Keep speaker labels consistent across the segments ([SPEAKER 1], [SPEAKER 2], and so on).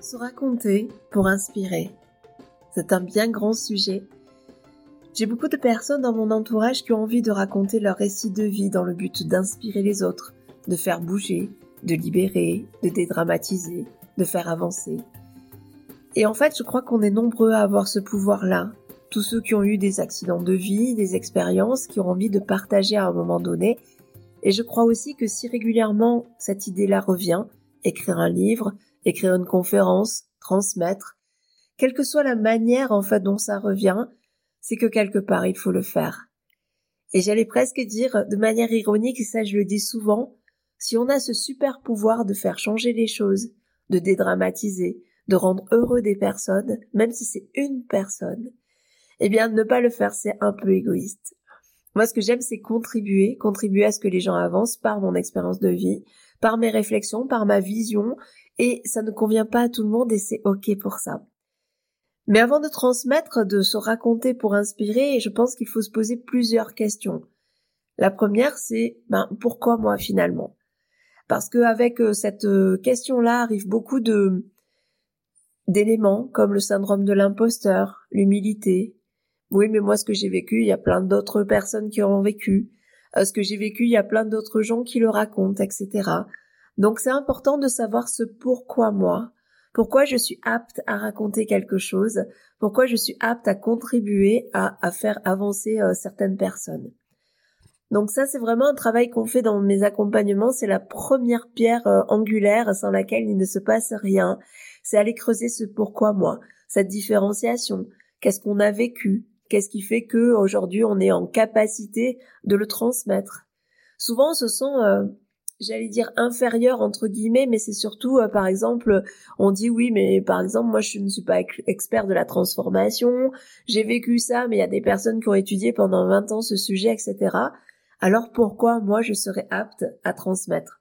[SPEAKER 1] Se raconter pour inspirer. C'est un bien grand sujet. J'ai beaucoup de personnes dans mon entourage qui ont envie de raconter leur récit de vie dans le but d'inspirer les autres, de faire bouger, de libérer, de dédramatiser, de faire avancer. Et en fait, je crois qu'on est nombreux à avoir ce pouvoir-là. Tous ceux qui ont eu des accidents de vie, des expériences, qui ont envie de partager à un moment donné. Et je crois aussi que si régulièrement cette idée-là revient, écrire un livre, écrire une conférence, transmettre, quelle que soit la manière en fait dont ça revient, c'est que quelque part il faut le faire. Et j'allais presque dire de manière ironique, et ça je le dis souvent, si on a ce super pouvoir de faire changer les choses, de dédramatiser, de rendre heureux des personnes, même si c'est une personne, eh bien ne pas le faire c'est un peu égoïste. Moi ce que j'aime c'est contribuer, contribuer à ce que les gens avancent par mon expérience de vie, par mes réflexions, par ma vision, et ça ne convient pas à tout le monde et c'est ok pour ça. Mais avant de transmettre, de se raconter pour inspirer, je pense qu'il faut se poser plusieurs questions. La première, c'est ben, pourquoi moi finalement? Parce qu'avec euh, cette euh, question-là arrivent beaucoup de d'éléments comme le syndrome de l'imposteur, l'humilité. Oui, mais moi ce que j'ai vécu, il y a plein d'autres personnes qui ont vécu. Euh, ce que j'ai vécu, il y a plein d'autres gens qui le racontent, etc. Donc c'est important de savoir ce pourquoi moi, pourquoi je suis apte à raconter quelque chose, pourquoi je suis apte à contribuer à, faire avancer euh, certaines personnes. Donc ça c'est vraiment un travail qu'on fait dans mes accompagnements, c'est la première pierre euh, angulaire sans laquelle il ne se passe rien. C'est aller creuser ce pourquoi moi, cette différenciation, qu'est-ce qu'on a vécu, qu'est-ce qui fait que aujourd'hui on est en capacité de le transmettre? Souvent ce sont euh, j'allais dire inférieur entre guillemets, mais c'est surtout, euh, par exemple, on dit oui, mais par exemple, moi je ne suis pas expert de la transformation, j'ai vécu ça, mais il y a des personnes qui ont étudié pendant 20 ans ce sujet, etc. Alors pourquoi moi je serais apte à transmettre?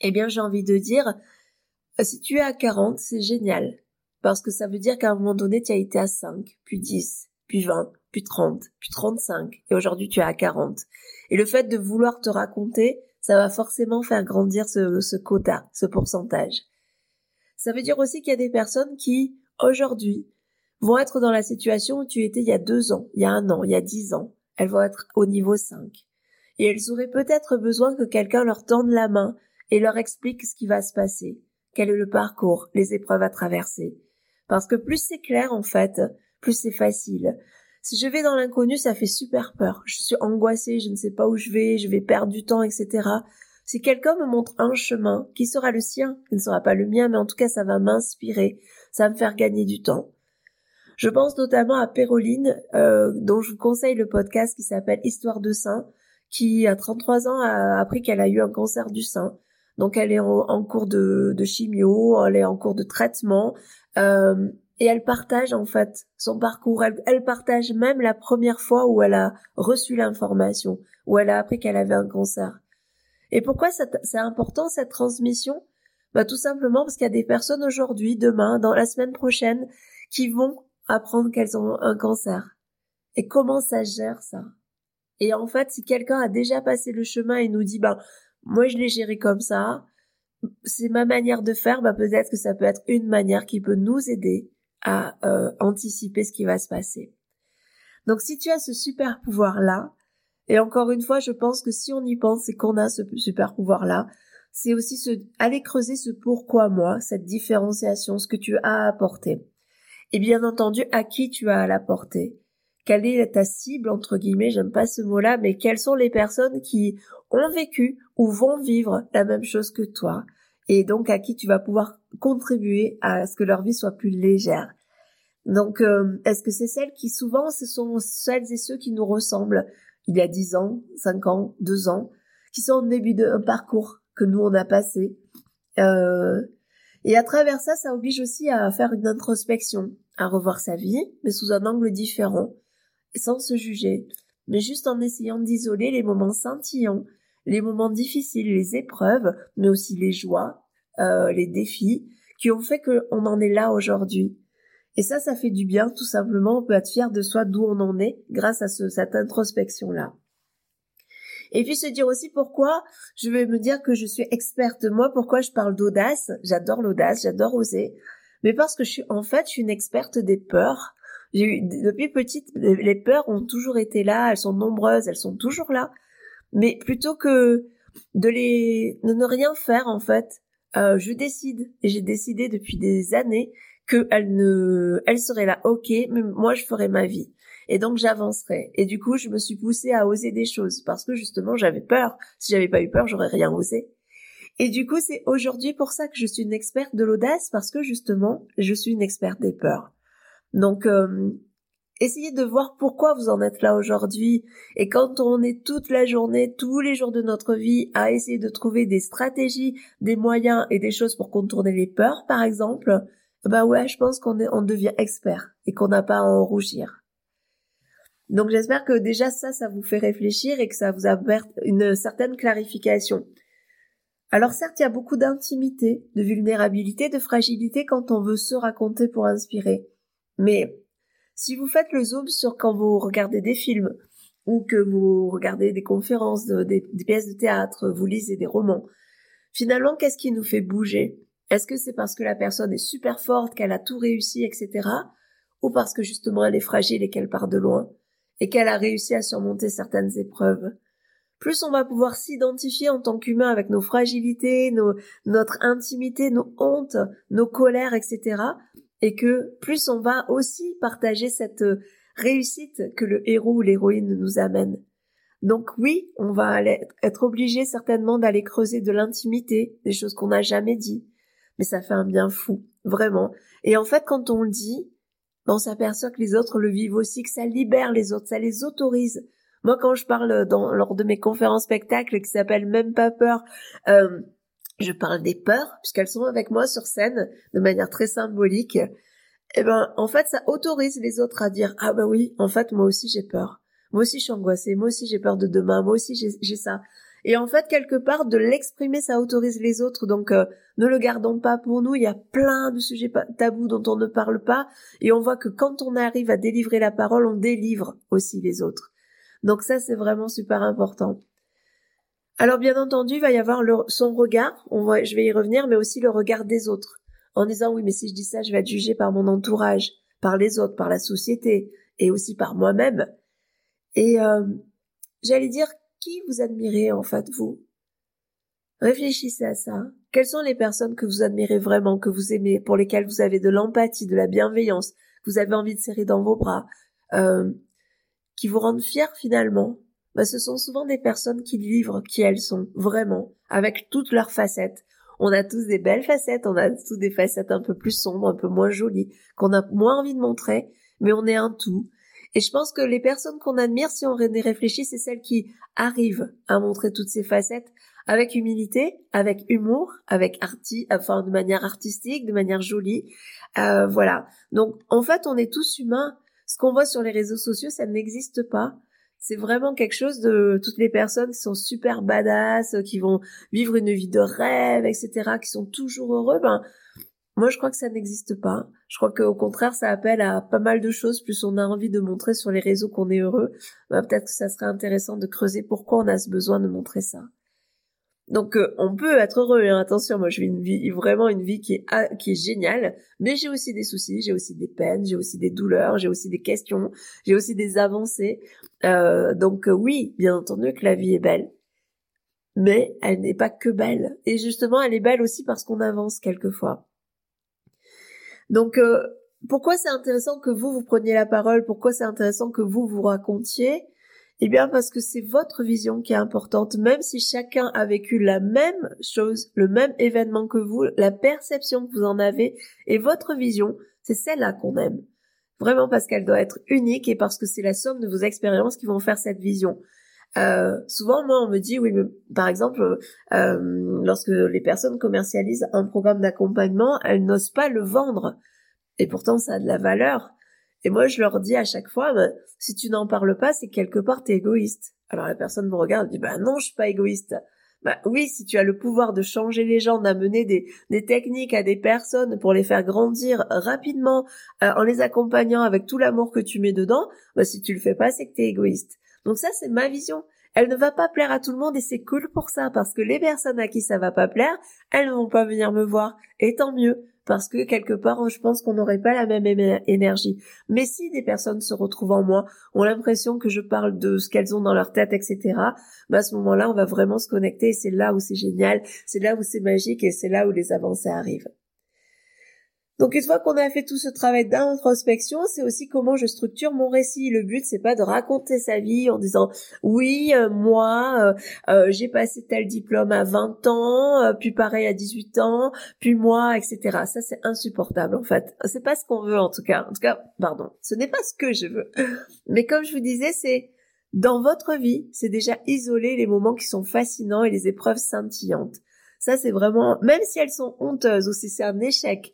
[SPEAKER 1] Eh bien, j'ai envie de dire, si tu es à 40, c'est génial, parce que ça veut dire qu'à un moment donné, tu as été à 5, puis 10, puis 20, puis 30, puis 35, et aujourd'hui tu es à 40. Et le fait de vouloir te raconter, ça va forcément faire grandir ce, quota, ce pourcentage. Ça veut dire aussi qu'il y a des personnes qui, aujourd'hui, vont être dans la situation où tu étais il y a deux ans, il y a un an, il y a dix ans. Elles vont être au niveau 5. Et elles auraient peut-être besoin que quelqu'un leur tende la main et leur explique ce qui va se passer, quel est le parcours, les épreuves à traverser. Parce que plus c'est clair, en fait, plus c'est facile. Si je vais dans l'inconnu, ça fait super peur. Je suis angoissée, je ne sais pas où je vais, je vais perdre du temps, etc. Si quelqu'un me montre un chemin qui sera le sien, qui ne sera pas le mien, mais en tout cas ça va m'inspirer, ça va me faire gagner du temps. Je pense notamment à Péroline, euh, dont je vous conseille le podcast qui s'appelle Histoire de sein, qui à 33 ans a appris qu'elle a eu un cancer du sein. Donc elle est en, cours de, de, chimio, elle est en cours de traitement. Euh, et elle partage en fait son parcours. Elle, partage même la première fois où elle a reçu l'information, où elle a appris qu'elle avait un cancer. Et pourquoi c'est important cette transmission? Bah tout simplement parce qu'il y a des personnes aujourd'hui, demain, dans la semaine prochaine, qui vont apprendre qu'elles ont un cancer. Et comment ça gère ça? Et en fait, si quelqu'un a déjà passé le chemin et nous dit, ben moi je l'ai géré comme ça, c'est ma manière de faire, bah peut-être que ça peut être une manière qui peut nous aider à euh, anticiper ce qui va se passer. Donc si tu as ce super pouvoir-là, et encore une fois, je pense que si on y pense, c'est qu'on a ce super pouvoir-là, c'est aussi ce, aller creuser ce pourquoi moi, cette différenciation, ce que tu as à apporter. Et bien entendu, à qui tu as à l'apporter. Quelle est ta cible, entre guillemets, j'aime pas ce mot-là, mais quelles sont les personnes qui ont vécu ou vont vivre la même chose que toi, et donc à qui tu vas pouvoir contribuer à ce que leur vie soit plus légère. Donc, euh, est-ce que c'est celles qui souvent, ce sont celles et ceux qui nous ressemblent il y a dix ans, cinq ans, deux ans, qui sont au début d'un parcours que nous on a passé. Euh, et à travers ça, ça oblige aussi à faire une introspection, à revoir sa vie, mais sous un angle différent, sans se juger, mais juste en essayant d'isoler les moments scintillants, les moments difficiles, les épreuves, mais aussi les joies, euh, les défis, qui ont fait qu'on en est là aujourd'hui. Et ça, ça fait du bien, tout simplement. On peut être fier de soi, d'où on en est, grâce à cette introspection-là. Et puis se dire aussi pourquoi je vais me dire que je suis experte moi, pourquoi je parle d'audace? J'adore l'audace, j'adore oser. Mais parce que je suis, en fait, je suis une experte des peurs. J'ai eu, depuis petite, les peurs ont toujours été là, elles sont nombreuses, elles sont toujours là. Mais plutôt que de les, de ne rien faire, en fait, euh, je décide. Et j'ai décidé depuis des années que elle ne, elle serait là, ok, mais moi je ferai ma vie. Et donc j'avancerai. Et du coup, je me suis poussée à oser des choses parce que justement j'avais peur. Si j'avais pas eu peur, j'aurais rien osé. Et du coup, c'est aujourd'hui pour ça que je suis une experte de l'audace parce que justement, je suis une experte des peurs. Donc, euh, essayez de voir pourquoi vous en êtes là aujourd'hui. Et quand on est toute la journée, tous les jours de notre vie, à essayer de trouver des stratégies, des moyens et des choses pour contourner les peurs, par exemple, bah ouais, je pense qu'on on devient expert et qu'on n'a pas à en rougir. Donc j'espère que déjà ça, ça vous fait réfléchir et que ça vous apporte une certaine clarification. Alors certes, il y a beaucoup d'intimité, de vulnérabilité, de fragilité quand on veut se raconter pour inspirer. Mais si vous faites le zoom sur quand vous regardez des films ou que vous regardez des conférences, des, pièces de théâtre, vous lisez des romans, finalement, qu'est-ce qui nous fait bouger? Est-ce que c'est parce que la personne est super forte, qu'elle a tout réussi, etc. Ou parce que justement elle est fragile et qu'elle part de loin et qu'elle a réussi à surmonter certaines épreuves? Plus on va pouvoir s'identifier en tant qu'humain avec nos fragilités, nos, notre intimité, nos hontes, nos colères, etc. Et que plus on va aussi partager cette réussite que le héros ou l'héroïne nous amène. Donc oui, on va être obligé certainement d'aller creuser de l'intimité, des choses qu'on n'a jamais dit. Mais ça fait un bien fou, vraiment. Et en fait, quand on le dit, on s'aperçoit que les autres le vivent aussi, que ça libère les autres, ça les autorise moi, quand je parle dans, lors de mes conférences spectacles qui s'appellent Même pas peur, euh, je parle des peurs, puisqu'elles sont avec moi sur scène de manière très symbolique. Eh ben, en fait, ça autorise les autres à dire, ah ben oui, en fait, moi aussi j'ai peur. Moi aussi je suis angoissée, moi aussi j'ai peur de demain, moi aussi j'ai ça. Et en fait, quelque part, de l'exprimer, ça autorise les autres. Donc, euh, ne le gardons pas pour nous. Il y a plein de sujets tabous dont on ne parle pas. Et on voit que quand on arrive à délivrer la parole, on délivre aussi les autres. Donc ça, c'est vraiment super important. Alors bien entendu, il va y avoir son regard, je vais y revenir, mais aussi le regard des autres, en disant oui, mais si je dis ça, je vais être jugé par mon entourage, par les autres, par la société, et aussi par moi-même. Et euh, j'allais dire, qui vous admirez en fait, vous? Réfléchissez à ça. Quelles sont les personnes que vous admirez vraiment, que vous aimez, pour lesquelles vous avez de l'empathie, de la bienveillance, que vous avez envie de serrer dans vos bras euh, qui vous rendent fiers finalement, bah, ce sont souvent des personnes qui livrent qui elles sont, vraiment, avec toutes leurs facettes. On a tous des belles facettes, on a tous des facettes un peu plus sombres, un peu moins jolies, qu'on a moins envie de montrer, mais on est un tout. Et je pense que les personnes qu'on admire, si on réfléchit, c'est celles qui arrivent à montrer toutes ces facettes avec humilité, avec humour, avec arti, enfin de manière artistique, de manière jolie. Euh, voilà. Donc en fait, on est tous humains ce qu'on voit sur les réseaux sociaux, ça n'existe pas. C'est vraiment quelque chose de toutes les personnes qui sont super badass, qui vont vivre une vie de rêve, etc., qui sont toujours heureux. Ben, moi, je crois que ça n'existe pas. Je crois qu'au contraire, ça appelle à pas mal de choses. Plus on a envie de montrer sur les réseaux qu'on est heureux, ben, peut-être que ça serait intéressant de creuser pourquoi on a ce besoin de montrer ça. Donc euh, on peut être heureux, hein. attention, moi je vis une vie vraiment une vie qui est ah, qui est géniale, mais j'ai aussi des soucis, j'ai aussi des peines, j'ai aussi des douleurs, j'ai aussi des questions, j'ai aussi des avancées. Euh, donc euh, oui, bien entendu que la vie est belle, mais elle n'est pas que belle. Et justement, elle est belle aussi parce qu'on avance quelquefois. Donc pourquoi c'est intéressant que vous vous preniez la parole? Pourquoi c'est intéressant que vous vous racontiez? Eh bien parce que c'est votre vision qui est importante, même si chacun a vécu la même chose, le même événement que vous, la perception que vous en avez et votre vision, c'est celle-là qu'on aime. Vraiment parce qu'elle doit être unique et parce que c'est la somme de vos expériences qui vont faire cette vision. Euh, souvent, moi, on me dit, oui, mais par exemple, euh, lorsque les personnes commercialisent un programme d'accompagnement, elles n'osent pas le vendre. Et pourtant, ça a de la valeur. Et moi, je leur dis à chaque fois, bah, si tu n'en parles pas, c'est quelque part t'es égoïste. Alors la personne me regarde et dit, bah non, je suis pas égoïste. Bah oui, si tu as le pouvoir de changer les gens, d'amener des, des techniques à des personnes pour les faire grandir rapidement, euh, en les accompagnant avec tout l'amour que tu mets dedans, bah si tu le fais pas, c'est que t'es égoïste. Donc ça, c'est ma vision. Elle ne va pas plaire à tout le monde et c'est cool pour ça parce que les personnes à qui ça va pas plaire, elles ne vont pas venir me voir et tant mieux parce que quelque part, je pense qu'on n'aurait pas la même énergie. Mais si des personnes se retrouvent en moi, ont l'impression que je parle de ce qu'elles ont dans leur tête, etc., bah à ce moment-là, on va vraiment se connecter et c'est là où c'est génial, c'est là où c'est magique et c'est là où les avancées arrivent. Donc une fois qu'on a fait tout ce travail d'introspection, c'est aussi comment je structure mon récit. Le but c'est pas de raconter sa vie en disant oui euh, moi euh, euh, j'ai passé tel diplôme à 20 ans, puis pareil à 18 ans, puis moi etc. Ça c'est insupportable en fait. C'est pas ce qu'on veut en tout cas. En tout cas pardon, ce n'est pas ce que je veux. Mais comme je vous disais c'est dans votre vie, c'est déjà isoler les moments qui sont fascinants et les épreuves scintillantes. Ça c'est vraiment même si elles sont honteuses ou si c'est un échec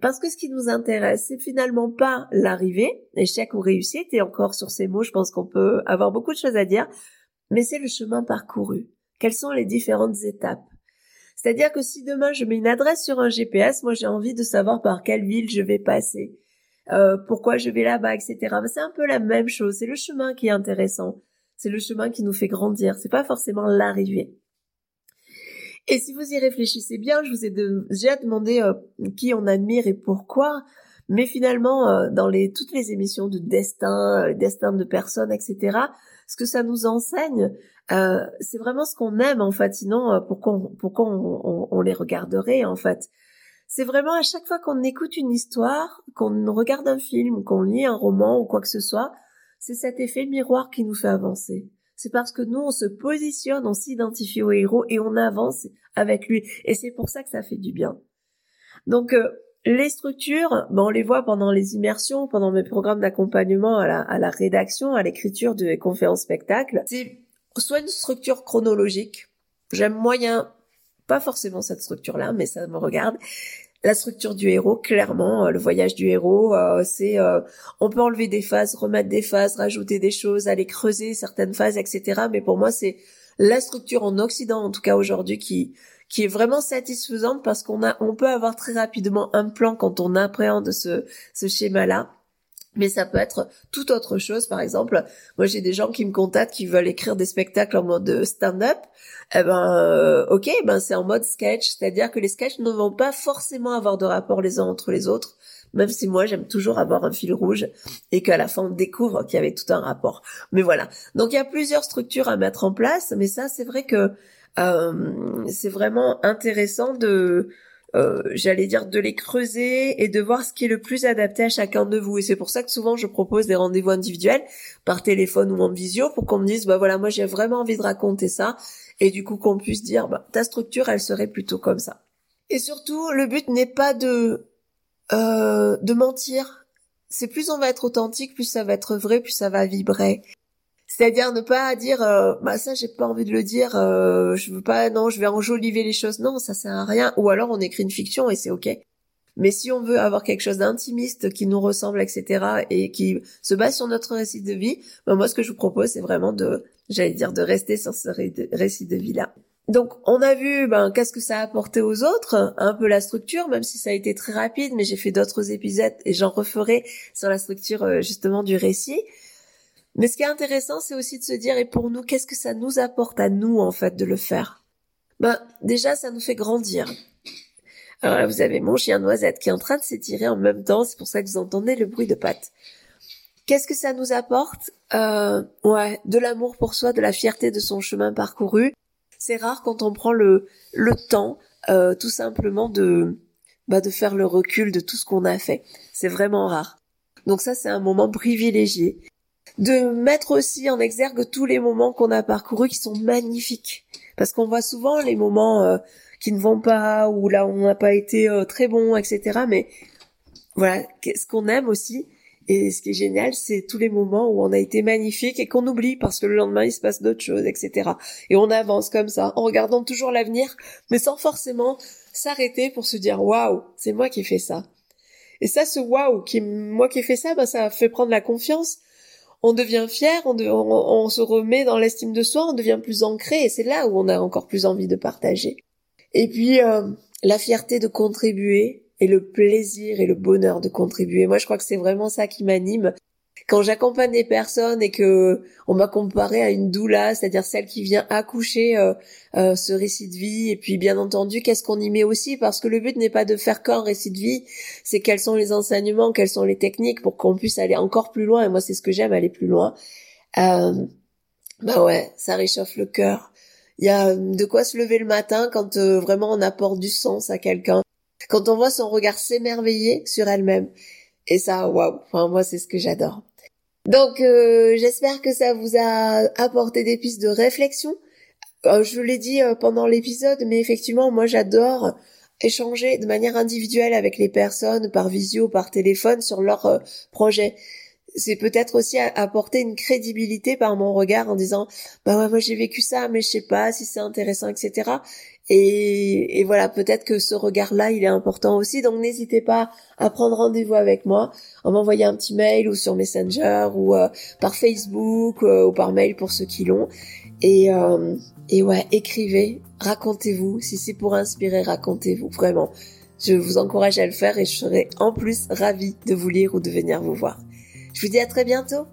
[SPEAKER 1] parce que ce qui nous intéresse, c'est finalement pas l'arrivée, échec ou réussite, et encore sur ces mots, je pense qu'on peut avoir beaucoup de choses à dire, mais c'est le chemin parcouru. Quelles sont les différentes étapes? C'est-à-dire que si demain je mets une adresse sur un GPS, moi j'ai envie de savoir par quelle ville je vais passer, euh, pourquoi je vais là-bas, etc. C'est un peu la même chose. C'est le chemin qui est intéressant. C'est le chemin qui nous fait grandir. C'est pas forcément l'arrivée. Et si vous y réfléchissez bien, je vous ai déjà demandé euh, qui on admire et pourquoi. Mais finalement, euh, dans les, toutes les émissions de destin, euh, destin de personnes, etc., ce que ça nous enseigne, c'est vraiment ce qu'on aime en fait. Sinon, pourquoi, on, pourquoi on, on, les regarderait en fait? C'est vraiment à chaque fois qu'on écoute une histoire, qu'on regarde un film, qu'on lit un roman ou quoi que ce soit, c'est cet effet miroir qui nous fait avancer c'est parce que nous, on se positionne, on s'identifie au héros et on avance avec lui. Et c'est pour ça que ça fait du bien. Donc, euh, les structures, ben, on les voit pendant les immersions, pendant mes programmes d'accompagnement à la, à la rédaction, à l'écriture de conférences spectacles. C'est soit une structure chronologique. J'aime moyen, pas forcément cette structure-là, mais ça me regarde la structure du héros, clairement, euh, le voyage du héros, euh, c'est euh, on peut enlever des phases, remettre des phases, rajouter des choses, aller creuser certaines phases, etc. Mais pour moi, c'est la structure en Occident, en tout cas aujourd'hui, qui qui est vraiment satisfaisante parce qu'on a on peut avoir très rapidement un plan quand on appréhende ce ce schéma-là mais ça peut être tout autre chose. Par exemple, moi j'ai des gens qui me contactent qui veulent écrire des spectacles en mode stand-up. Eh ben, euh, ok, ben c'est en mode sketch, c'est-à-dire que les sketchs ne vont pas forcément avoir de rapport les uns entre les autres. Même si moi j'aime toujours avoir un fil rouge et qu'à la fin on découvre qu'il y avait tout un rapport. Mais voilà. Donc il y a plusieurs structures à mettre en place, mais ça c'est vrai que euh, c'est vraiment intéressant de euh, j'allais dire de les creuser et de voir ce qui est le plus adapté à chacun de vous. Et c'est pour ça que souvent je propose des rendez-vous individuels par téléphone ou en visio pour qu'on me dise bah voilà moi j'ai vraiment envie de raconter ça et du coup qu'on puisse dire bah ta structure elle serait plutôt comme ça. Et surtout le but n'est pas de euh, de mentir. C'est plus on va être authentique, plus ça va être vrai, plus ça va vibrer. C'est-à-dire ne pas dire euh, bah ça j'ai pas envie de le dire, euh, je veux pas non, je vais enjoliver les choses. Non, ça sert à rien ou alors on écrit une fiction et c'est OK. Mais si on veut avoir quelque chose d'intimiste qui nous ressemble, etc., et qui se base sur notre récit de vie, bah moi, ce que je vous propose, c'est vraiment de, j'allais dire, de rester sur ce récit de vie-là. Donc, on a vu, ben, qu'est-ce que ça a apporté aux autres, un peu la structure, même si ça a été très rapide, mais j'ai fait d'autres épisodes et j'en referai sur la structure, euh, justement, du récit. Mais ce qui est intéressant, c'est aussi de se dire, et pour nous, qu'est-ce que ça nous apporte à nous, en fait, de le faire? Ben, déjà, ça nous fait grandir. Alors vous avez mon chien Noisette qui est en train de s'étirer en même temps, c'est pour ça que vous entendez le bruit de pattes. Qu'est-ce que ça nous apporte? Euh, Ouais, de l'amour pour soi, de la fierté de son chemin parcouru. C'est rare quand on prend le, le temps, euh, tout simplement de, bah, de faire le recul de tout ce qu'on a fait. C'est vraiment rare. Donc ça, c'est un moment privilégié de mettre aussi en exergue tous les moments qu'on a parcourus qui sont magnifiques. Parce qu'on voit souvent les moments euh, qui ne vont pas ou là on n'a pas été euh, très bon, etc. Mais voilà, ce qu'on aime aussi et ce qui est génial, c'est tous les moments où on a été magnifique et qu'on oublie parce que le lendemain il se passe d'autres choses, etc. Et on avance comme ça en regardant toujours l'avenir, mais sans forcément s'arrêter pour se dire waouh, c'est moi qui ai fait ça. Et ça, ce waouh, qui moi qui ai fait ça, bah ça fait prendre la confiance on devient fier, on, se remet dans l'estime de soi, on devient plus ancré et c'est là où on a encore plus envie de partager. Et puis euh, la fierté de contribuer et le plaisir et le bonheur de contribuer. Moi, je crois que c'est vraiment ça qui m'anime. Quand j'accompagne des personnes et que on m'a comparé à une doula, c'est-à-dire celle qui vient accoucher euh, euh, ce récit de vie, et puis bien entendu, qu'est-ce qu'on y met aussi, parce que le but n'est pas de faire qu'un récit de vie, c'est quels sont les enseignements, quelles sont les techniques pour qu'on puisse aller encore plus loin. Et moi, c'est ce que j'aime, aller plus loin. Euh, bah ouais, ça réchauffe le cœur. Il y a de quoi se lever le matin quand vraiment on apporte du sens à quelqu'un, quand on voit son regard s'émerveiller sur elle-même. Et ça, waouh. Enfin, moi, c'est ce que j'adore. Donc euh, j'espère que ça vous a apporté des pistes de réflexion. Euh, je l'ai dit euh, pendant l'épisode, mais effectivement, moi j'adore échanger de manière individuelle avec les personnes par visio, par téléphone sur leur projet. C'est peut-être aussi apporter une crédibilité par mon regard en disant bah ouais moi j'ai vécu ça mais je sais pas si c'est intéressant etc et, voilà, peut-être que ce regard-là, il est important aussi. Donc n'hésitez pas à prendre rendez-vous avec moi, en m'envoyer un petit mail ou sur Messenger ou euh, par Facebook euh, ou par mail pour ceux qui l'ont. Et, euh, et ouais, écrivez, racontez-vous. Si c'est pour inspirer, racontez-vous. Vraiment, je vous encourage à le faire et je serai en plus ravie de vous lire ou de venir vous voir. Je vous dis à très bientôt.